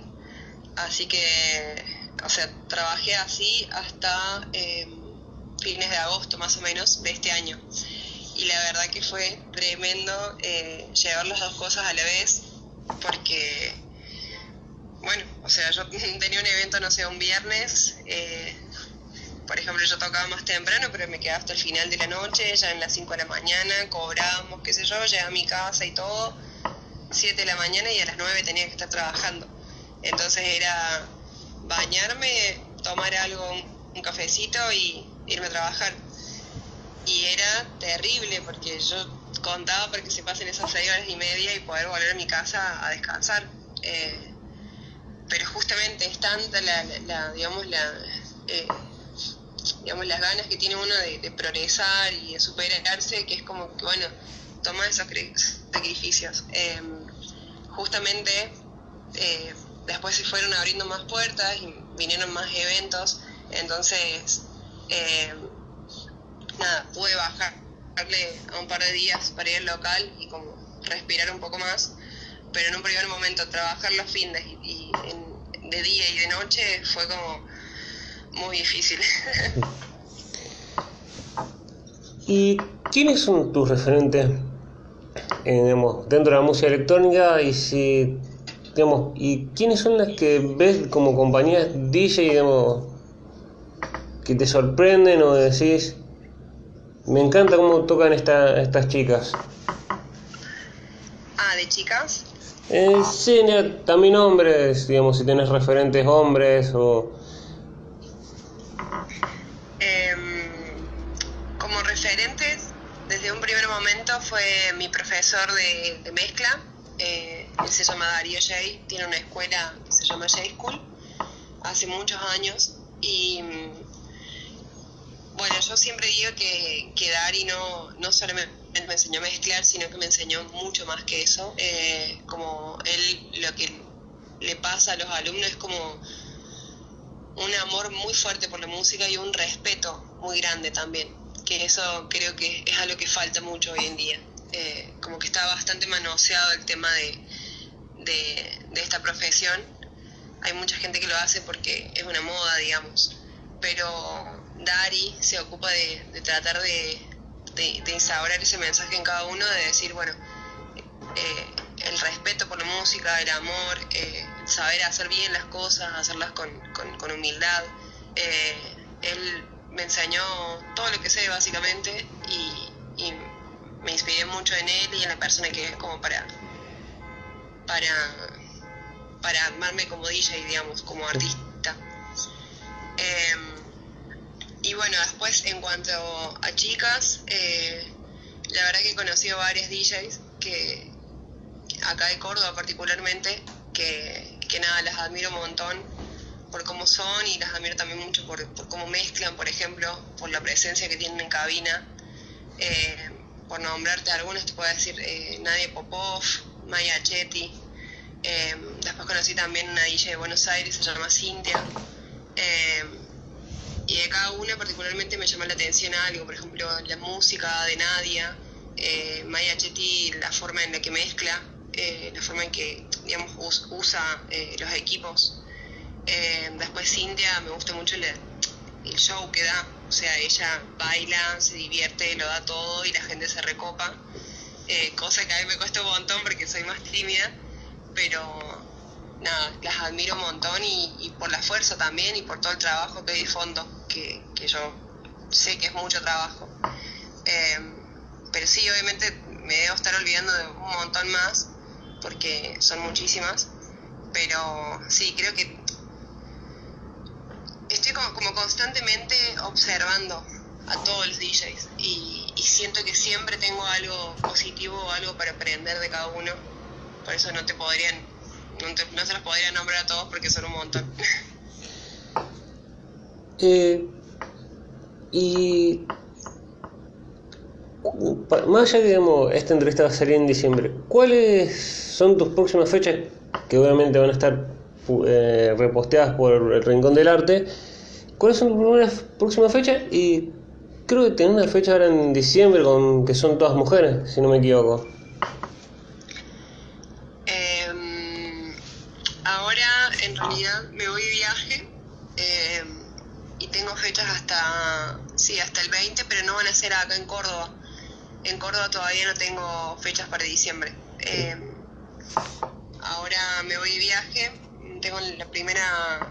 Así que, o sea, trabajé así hasta em, fines de agosto más o menos de este año. Y la verdad que fue tremendo eh, llevar las dos cosas a la vez porque, bueno, o sea, yo *laughs* tenía un evento, no sé, un viernes. Por ejemplo, yo tocaba más temprano, pero me quedaba hasta el final de la noche, ya en las 5 de la mañana, cobrábamos, qué sé yo, llegaba a mi casa y todo, 7 de la mañana y a las 9 tenía que estar trabajando. Entonces era bañarme, tomar algo, un, cafecito y irme a trabajar. Y era terrible porque yo contaba para que se pasen esas 6 horas y media y poder volver a mi casa a descansar. Eh, pero justamente es tanta la, digamos, la... Eh, digamos, las ganas que tiene uno de, progresar y de superarse, que es como que, bueno, toma esos sacrificios. Em, justamente eh, después se fueron abriendo más puertas y vinieron más eventos, entonces, em, nada, pude bajarle a un par de días para ir al local y como respirar un poco más, pero en un primer momento trabajar los fines de día y de noche fue como muy difícil. *laughs* ¿Y quiénes son tus referentes dentro de la música electrónica? Y si digamos, ¿y quiénes son las que ves como compañías DJ digamos, que te sorprenden o decís me encanta cómo tocan esta, estas chicas? Ah, de chicas. Eh, sí, también hombres, digamos, si tienes referentes hombres o desde un primer momento fue mi profesor de, mezcla, Eh, él se llama Darío J, tiene una escuela que se llama J School, hace muchos años. Y mm, bueno, yo siempre digo que, que Dari no, no solo me, me, enseñó a mezclar, sino que me enseñó mucho más que eso. Eh, como él, lo que le pasa a los alumnos es como un amor muy fuerte por la música y un respeto muy grande también, que eso creo que es algo que falta mucho hoy en día. Eh, como que está bastante manoseado el tema de, de, esta profesión. Hay mucha gente que lo hace porque es una moda, digamos, pero Dari se ocupa de, tratar de, de, instaurar ese mensaje en cada uno, de decir, bueno, eh, el respeto por la música, el amor, eh, saber hacer bien las cosas, hacerlas con, con, humildad. Eh, él me enseñó todo lo que sé básicamente y, me inspiré mucho en él y en la persona que es como para, para, para armarme como DJ, digamos, como artista. Em, y bueno, después en cuanto a chicas, eh, la verdad que he conocido varias DJs que, acá de Córdoba particularmente, que, nada, las admiro un montón por cómo son y las admiro también mucho por, cómo mezclan, por ejemplo, por la presencia que tienen en cabina. Eh, por nombrarte algunas, te puedo decir eh, Nadia Popov, Maya Chetti. Eh, después conocí también una DJ de Buenos Aires, se llama Cintia. y de cada una particularmente me llama la atención algo, por ejemplo, la música de Nadia, Maya Chetti, la forma en la que mezcla, la forma en que digamos, usa los equipos. Eh, después Cintia, me gusta mucho el, show que da, o sea, ella baila, se divierte, lo da todo y la gente se recopa, cosa que a mí me cuesta un montón porque soy más tímida, pero nada, las admiro un montón y, por la fuerza también y por todo el trabajo que hay de fondo, que, que yo sé que es mucho trabajo. pero sí, obviamente me debo estar olvidando de un montón más, porque son muchísimas, pero sí, creo que como, constantemente observando a todos los DJs y, siento que siempre tengo algo positivo o algo para aprender de cada uno, por eso no te podrían, no, se los podría nombrar a todos porque son un montón. *laughs* Eh, y más allá de digamos, esta entrevista va a salir en diciembre, ¿cuáles son tus próximas fechas que obviamente van a estar eh, reposteadas por el Rincón del Arte? ¿Cuáles son tus próximas fechas? Y creo que tenés una fecha ahora en diciembre con que son todas mujeres, si no me equivoco. Em, ahora en realidad me voy de viaje em, y tengo fechas hasta sí hasta el 20 pero no van a ser acá en Córdoba en Córdoba todavía no tengo fechas para diciembre. Eh, ahora me voy de viaje, tengo la primera,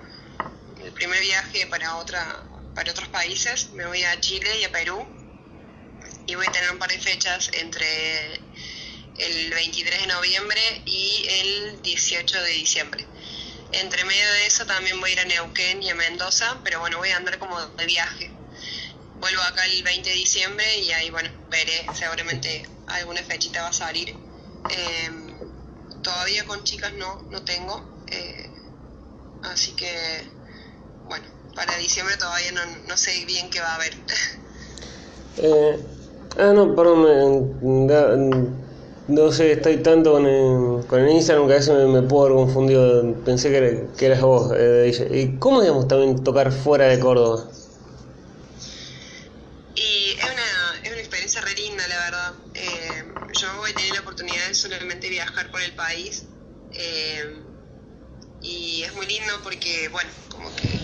el primer viaje para otra, para otros países. Me voy a Chile y a Perú y voy a tener un par de fechas entre el 23 de noviembre y el 18 de diciembre. Entre medio de eso también voy a ir a Neuquén y a Mendoza, pero bueno, voy a andar como de viaje vuelvo acá el 20 de diciembre y ahí, bueno, veré, seguramente alguna fechita va a salir. Em, todavía con chicas no, no tengo, eh, así que, bueno, para diciembre todavía no, no sé bien qué va a haber. eh, ah, no, perdón, no sé, estoy tanto con el, con el Instagram que a veces me, puedo haber confundido, pensé que, que eras vos. Eh, ¿Y cómo, digamos, también tocar fuera de Córdoba? solamente viajar por el país. Eh, y es muy lindo porque, bueno, como que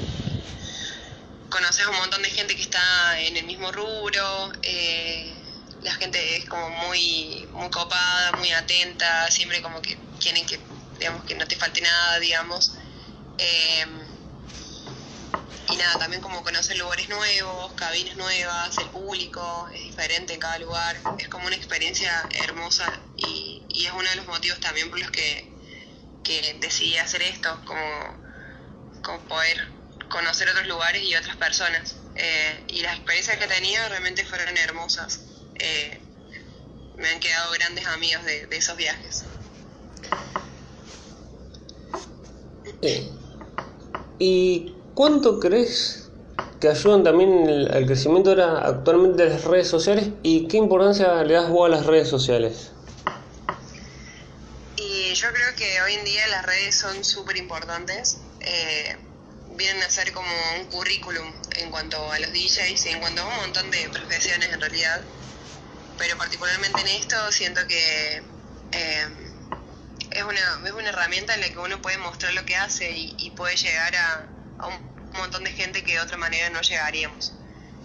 conoces un montón de gente que está en el mismo rubro, eh, la gente es como muy, muy copada, muy atenta, siempre como que quieren que, digamos, que no te falte nada, digamos. Eh, y nada, también como conocer lugares nuevos, cabinas nuevas, el público es diferente en cada lugar, es como una experiencia hermosa y, es uno de los motivos también por los que, decidí hacer esto, como, poder conocer otros lugares y otras personas. Eh, y las experiencias que he tenido realmente fueron hermosas. Eh, me han quedado grandes amigos de, esos viajes. Eh, ¿Y cuánto crees que ayudan también al crecimiento ahora actualmente de las redes sociales y qué importancia le das vos a las redes sociales? Y yo creo que hoy en día las redes son súper importantes. Eh, vienen a ser como un currículum en cuanto a los DJs y en cuanto a un montón de profesiones en realidad. Pero particularmente en esto siento que eh, es, una, es una herramienta en la que uno puede mostrar lo que hace y, puede llegar a, un montón de gente que de otra manera no llegaríamos.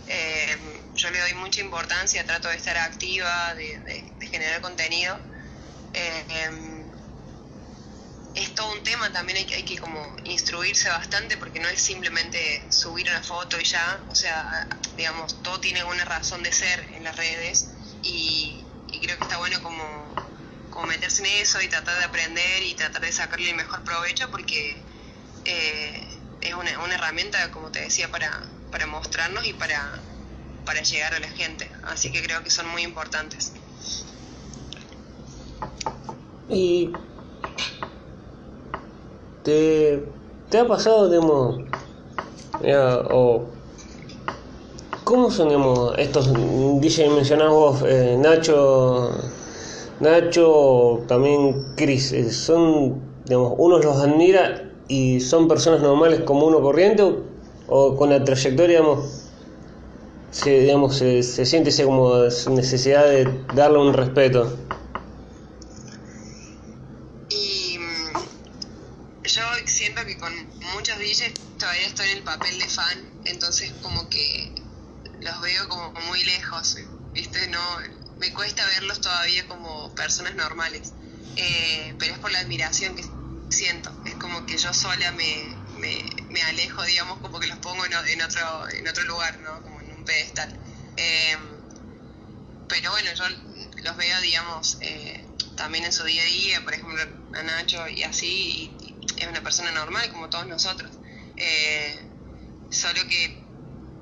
Eh, yo le doy mucha importancia, trato de estar activa, de, generar contenido. Em, es todo un tema, también hay que, hay que como instruirse bastante porque no es simplemente subir una foto y ya, o sea, digamos, todo tiene una razón de ser en las redes y, creo que está bueno como, meterse en eso y tratar de aprender y tratar de sacarle el mejor provecho porque eh, es una, una, herramienta, como te decía, para, para mostrarnos y para, para llegar a la gente. Así que creo que son muy importantes. Y ¿Te, te ha pasado, digamos, o cómo son, digamos, estos DJ mencionados eh, Nacho, Nacho, también Chris, eh, son, digamos, uno los admira y son personas normales como uno corriente o, con la trayectoria, digamos, se, digamos, se, se siente esa como necesidad de darle un respeto. que con muchos DJs todavía estoy en el papel de fan, entonces como que los veo como muy lejos, ¿viste? No, me cuesta verlos todavía como personas normales, eh, pero es por la admiración que siento, es como que yo sola me, me, alejo, digamos, como que los pongo en, otro, en otro lugar, ¿no? Como en un pedestal. Eh, pero bueno, yo los veo, digamos, eh, también en su día a día, por ejemplo, a Nacho y así, y, es una persona normal como todos nosotros. Eh, solo que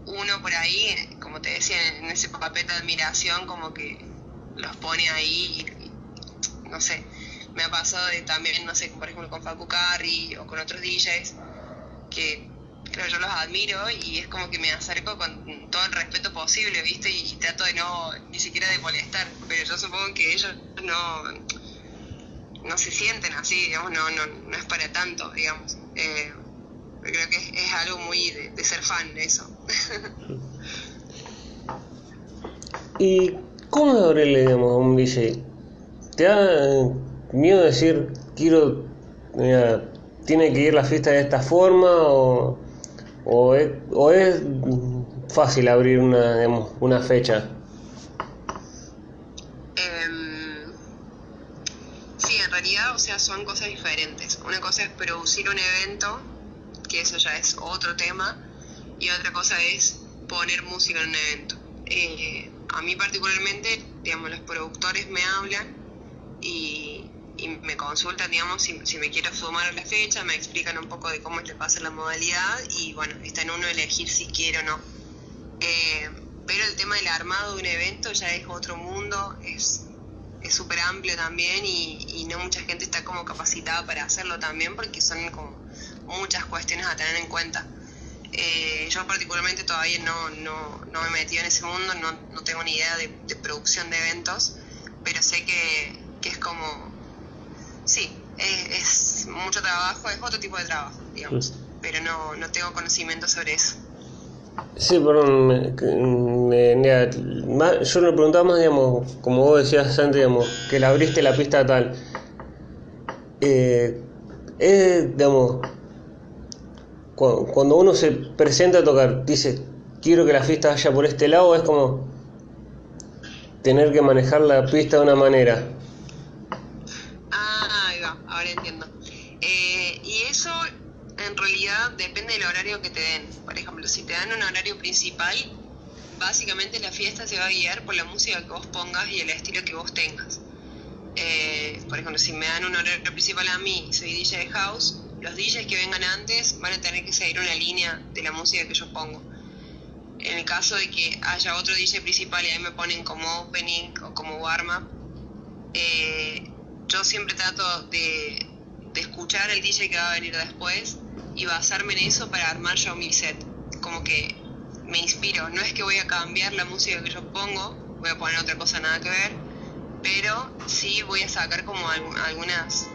uno por ahí, como te decía, en ese papel de admiración, como que los pone ahí y, no sé, me ha pasado de también, no sé, por ejemplo con Facu Carri o con otros DJs, que creo yo los admiro y es como que me acerco con todo el respeto posible, ¿viste? Y, trato de no, ni siquiera de molestar, pero yo supongo que ellos no no se sienten así, digamos, no, no, no es para tanto, digamos. Eh, creo que es, algo muy de, ser fan de eso. ¿Y cómo es Aurelio, digamos, un DJ? ¿Te da miedo decir, quiero, tiene que ir la fiesta de esta forma o, o, es, o es fácil abrir una, digamos, una fecha? o sea, son cosas diferentes. Una cosa es producir un evento, que eso ya es otro tema, y otra cosa es poner música en un evento. Eh, a mí particularmente, digamos, los productores me hablan y, me consultan, digamos, si, me quiero sumar a la fecha, me explican un poco de cómo es que pasa la modalidad y bueno, está en uno elegir si quiero o no. Eh, pero el tema del armado de un evento ya es otro mundo, es es súper amplio también y, no mucha gente está como capacitada para hacerlo también porque son como muchas cuestiones a tener en cuenta. Eh, yo particularmente todavía no, no, no, me he metido en ese mundo, no, no tengo ni idea de, producción de eventos, pero sé que, que es como, sí, es, mucho trabajo, es otro tipo de trabajo, digamos, pero no, no tengo conocimiento sobre eso. Sí, perdón, yo le preguntaba más, digamos, como vos decías antes, digamos, que le abriste la pista tal. Eh, es, digamos, cuando, uno se presenta a tocar, dice, quiero que la fiesta vaya por este lado, es como tener que manejar la pista de una manera. Ah, ahí va, ahora entiendo. Eh, y eso en realidad depende del horario que te den. Por ejemplo, si te dan un horario principal, básicamente la fiesta se va a guiar por la música que vos pongas y el estilo que vos tengas. Eh, por ejemplo, si me dan un horario principal a mí soy DJ house, los DJs que vengan antes van a tener que seguir una línea de la música que yo pongo. En el caso de que haya otro DJ principal y ahí me ponen como opening o como warm-up, eh, yo siempre trato de, de escuchar el DJ que va a venir después y basarme en eso para armar yo mi set. Como que me inspiro, no es que voy a cambiar la música que yo pongo, voy a poner otra cosa nada que ver, pero sí voy a sacar como algunas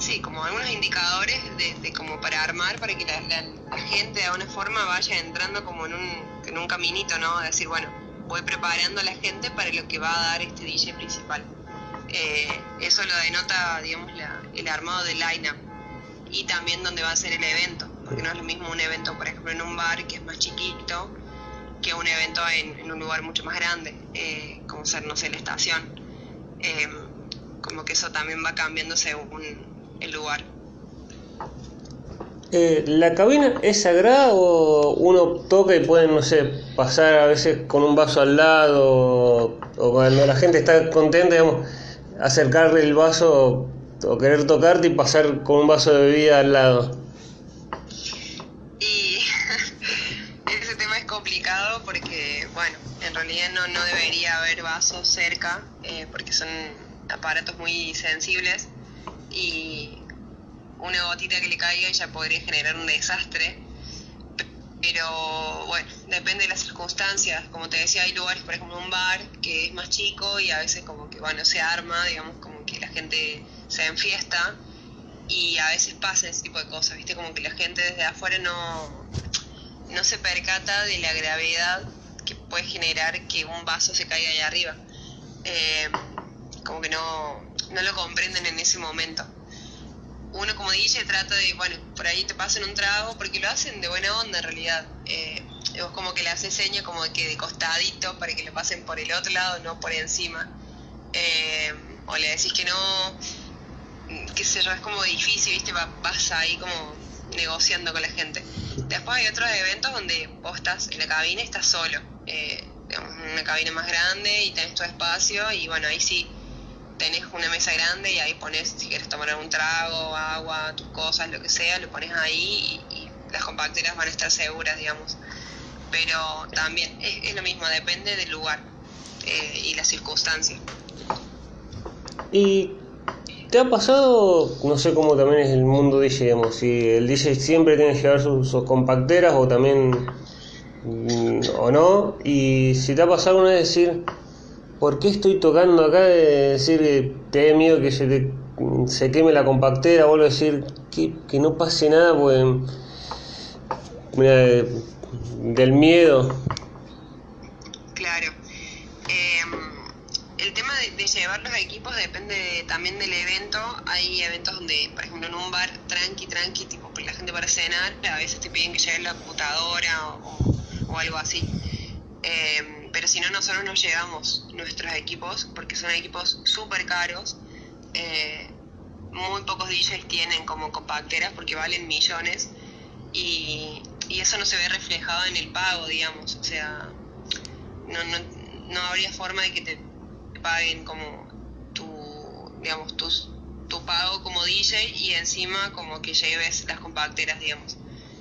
sí, como algunos indicadores de, como para armar, para que la, gente de alguna forma vaya entrando como en un, en un caminito, ¿no? Decir, bueno, voy preparando a la gente para lo que va a dar este DJ principal. Eh, eso lo denota, digamos, el armado del line-up y también donde va a ser el evento, porque no es lo mismo un evento, por ejemplo, en un bar que es más chiquito que un evento en, un lugar mucho más grande, eh, como ser, no sé, la estación. Eh, como que eso también va cambiando según el lugar. Eh, ¿La cabina es sagrada o uno toca y puede, no sé, pasar a veces con un vaso al lado o cuando la gente está contenta, digamos, acercarle el vaso o querer tocarte y pasar con un vaso de bebida al lado? Y *laughs* ese tema es complicado porque, bueno, en realidad no, no debería haber vasos cerca eh, porque son aparatos muy sensibles y una gotita que le caiga ya podría generar un desastre. Pero bueno, depende de las circunstancias. Como te decía, hay lugares, por ejemplo, un bar que es más chico y a veces como que, bueno, se arma, digamos, como que la gente se enfiesta y a veces pasa ese tipo de cosas, ¿viste? Como que la gente desde afuera no, no se percata de la gravedad que puede generar que un vaso se caiga allá arriba. Eh, como que no, no lo comprenden en ese momento. Uno como dice trata de, bueno, por ahí te pasen un trago, porque lo hacen de buena onda en realidad. Eh, vos como que le haces seña como que de costadito para que le pasen por el otro lado, no por encima. Eh, o le decís que no, qué sé yo, es como difícil, ¿viste? Vas ahí como negociando con la gente. Después hay otros eventos donde vos estás en la cabina y estás solo. Eh, una cabina más grande y tenés tu espacio y bueno, ahí sí tenés una mesa grande y ahí pones, si quieres tomar algún trago, agua, tus cosas, lo que sea, lo pones ahí y, las compacteras van a estar seguras, digamos. Pero también es, lo mismo, depende del lugar eh, y las circunstancias. ¿Y te ha pasado, no sé cómo también es el mundo DJ, digamos, si el DJ siempre tiene que llevar sus, sus compacteras o también mm, o no? Y si te ha pasado una vez decir, ¿por qué estoy tocando acá? De decir que te da miedo que se, se queme la compactera, vuelvo a decir que, que no pase nada, pues. Mira, del miedo. Claro. Em, el tema de, llevar los equipos depende también del evento. Hay eventos donde, por ejemplo, en un bar tranqui, tranqui, tipo la gente para cenar, a veces te piden que lleves la computadora o algo así. Si no, nosotros nos llevamos nuestros equipos porque son equipos súper caros. Eh, muy pocos DJs tienen como compacteras porque valen millones y, eso no se ve reflejado en el pago, digamos. O sea, no, no, no habría forma de que te paguen como tu, digamos, tu pago como DJ y encima como que lleves las compacteras, digamos.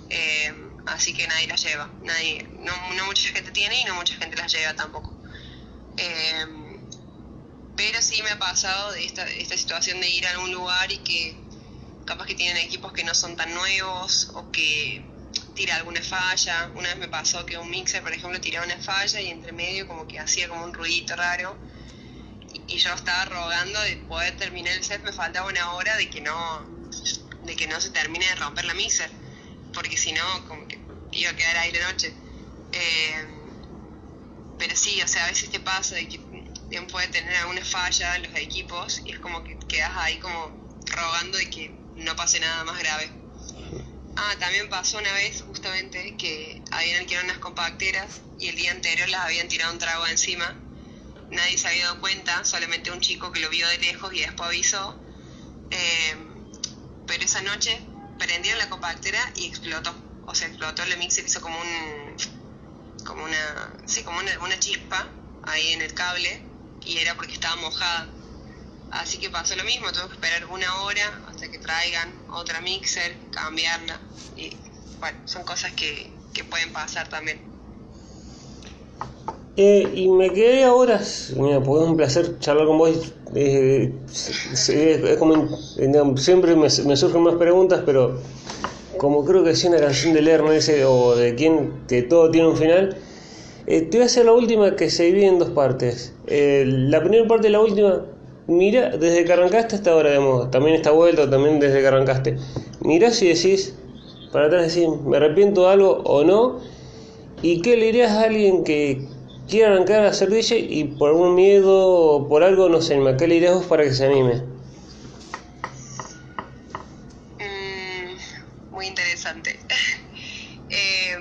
Eh, así que nadie las lleva. Nadie, no, no, mucha gente tiene y no mucha gente las lleva tampoco. Em, pero sí me ha pasado de esta, esta situación de ir a algún lugar y que capaz que tienen equipos que no son tan nuevos o que tira alguna falla. Una vez me pasó que un mixer, por ejemplo, tiraba una falla y entre medio como que hacía como un ruidito raro. Y, yo estaba rogando de poder terminar el set, me faltaba una hora de que no, de que no se termine de romper la mixer. Porque si no, como que iba a quedar ahí la noche. Eh, pero sí, o sea, a veces te pasa de que puede tener alguna falla en los equipos y es como que quedas ahí como rogando de que no pase nada más grave. Ah, también pasó una vez justamente que habían alquilado unas compacteras y el día anterior las habían tirado un trago encima. Nadie se había dado cuenta, solamente un chico que lo vio de lejos y después avisó. Eh, pero esa noche prendieron la compactera y explotó o sea, explotó el mixer, hizo como un, como una, sí, como una, chispa ahí en el cable y era porque estaba mojada. Así que pasó lo mismo, tuve que esperar una hora hasta que traigan otra mixer, cambiarla. Y bueno, son cosas que, que pueden pasar también. Eh, y me quedé ahora, mira, porque es un placer charlar con vos. Es como, siempre me, surgen más preguntas, pero como creo que es una canción de Lerner ese, o de quien que todo tiene un final, eh, te voy a hacer la última que se divide en dos partes. Eh, la primera parte de la última, mira, desde que arrancaste hasta ahora, digamos, también está vuelta, también desde que arrancaste. Mirá si decís, para atrás decís, me arrepiento de algo o no, y qué le dirías a alguien que quiere arrancar a ser DJ y por algún miedo o por algo no sé, ¿qué le vos para que se anime? Mm, muy interesante. *laughs* Eh,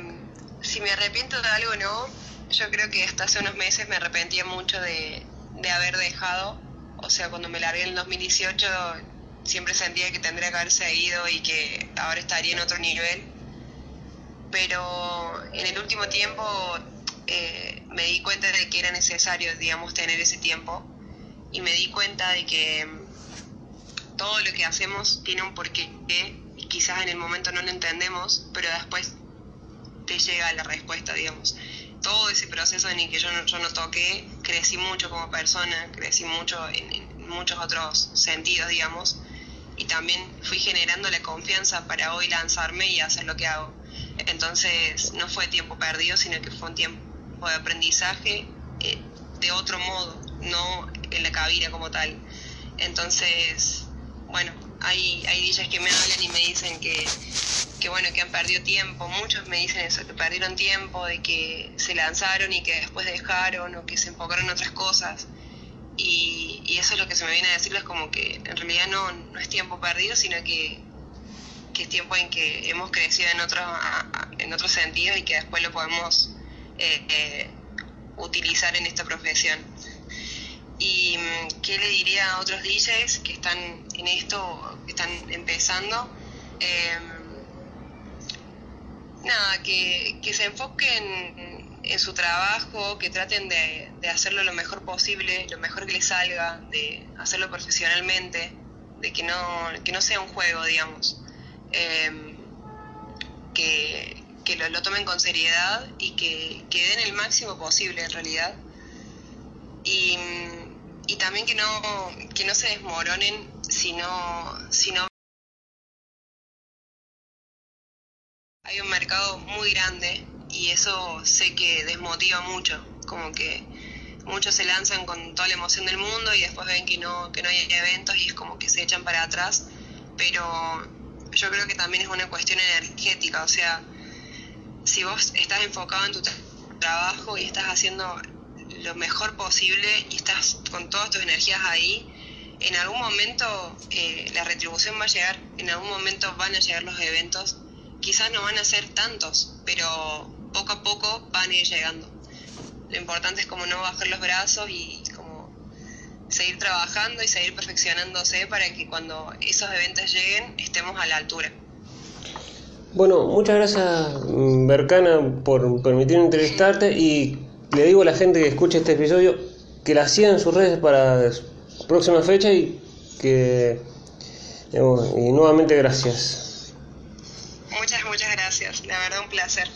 si me arrepiento de algo no, yo creo que hasta hace unos meses me arrepentía mucho de, de haber dejado. O sea, cuando me largué en el 2018 siempre sentía que tendría que haber seguido y que ahora estaría en otro nivel. Pero en el último tiempo eh, me di cuenta de que era necesario, digamos, tener ese tiempo y me di cuenta de que todo lo que hacemos tiene un porqué y quizás en el momento no lo entendemos, pero después te llega la respuesta, digamos. Todo ese proceso en el que yo no, yo no toqué, crecí mucho como persona, crecí mucho en muchos otros sentidos, digamos, y también fui generando la confianza para hoy lanzarme y hacer lo que hago. Entonces no fue tiempo perdido, sino que fue un tiempo de aprendizaje eh, de otro modo, no en la cabina como tal. Entonces, bueno, hay, hay que me hablan y me dicen que, que, bueno, que han perdido tiempo, muchos me dicen eso, que perdieron tiempo, de que se lanzaron y que después dejaron o que se enfocaron en otras cosas. Y, y eso es lo que se me viene a decirles como que en realidad no, no es tiempo perdido, sino que, que es tiempo en que hemos crecido en otros, en otros sentidos y que después lo podemos eh, utilizar en esta profesión. ¿Y mm, qué le diría a otros DJs que están en esto, que están empezando? Em, nada, que, se enfoquen en su trabajo, que traten de, hacerlo lo mejor posible, lo mejor que les salga, de hacerlo profesionalmente, de que no, que no sea un juego, digamos. Em, que, que lo, tomen con seriedad y que, que, den el máximo posible en realidad. Y, y también que no, que no se desmoronen si no, hay un mercado muy grande y eso sé que desmotiva mucho, como que muchos se lanzan con toda la emoción del mundo y después ven que no, que no hay eventos y es como que se echan para atrás, pero yo creo que también es una cuestión energética, o sea, si vos estás enfocado en tu trabajo y estás haciendo lo mejor posible y estás con todas tus energías ahí, en algún momento eh, la retribución va a llegar, en algún momento van a llegar los eventos, quizás no van a ser tantos, pero poco a poco van a ir llegando. Lo importante es como no bajar los brazos y como seguir trabajando y seguir perfeccionándose para que cuando esos eventos lleguen estemos a la altura. Bueno, muchas gracias mm, Bercana por permitirme entrevistarte y le digo a la gente que escuche este episodio que la sigan en sus redes para próxima fecha y que y nuevamente gracias. Muchas, muchas gracias, la verdad un placer.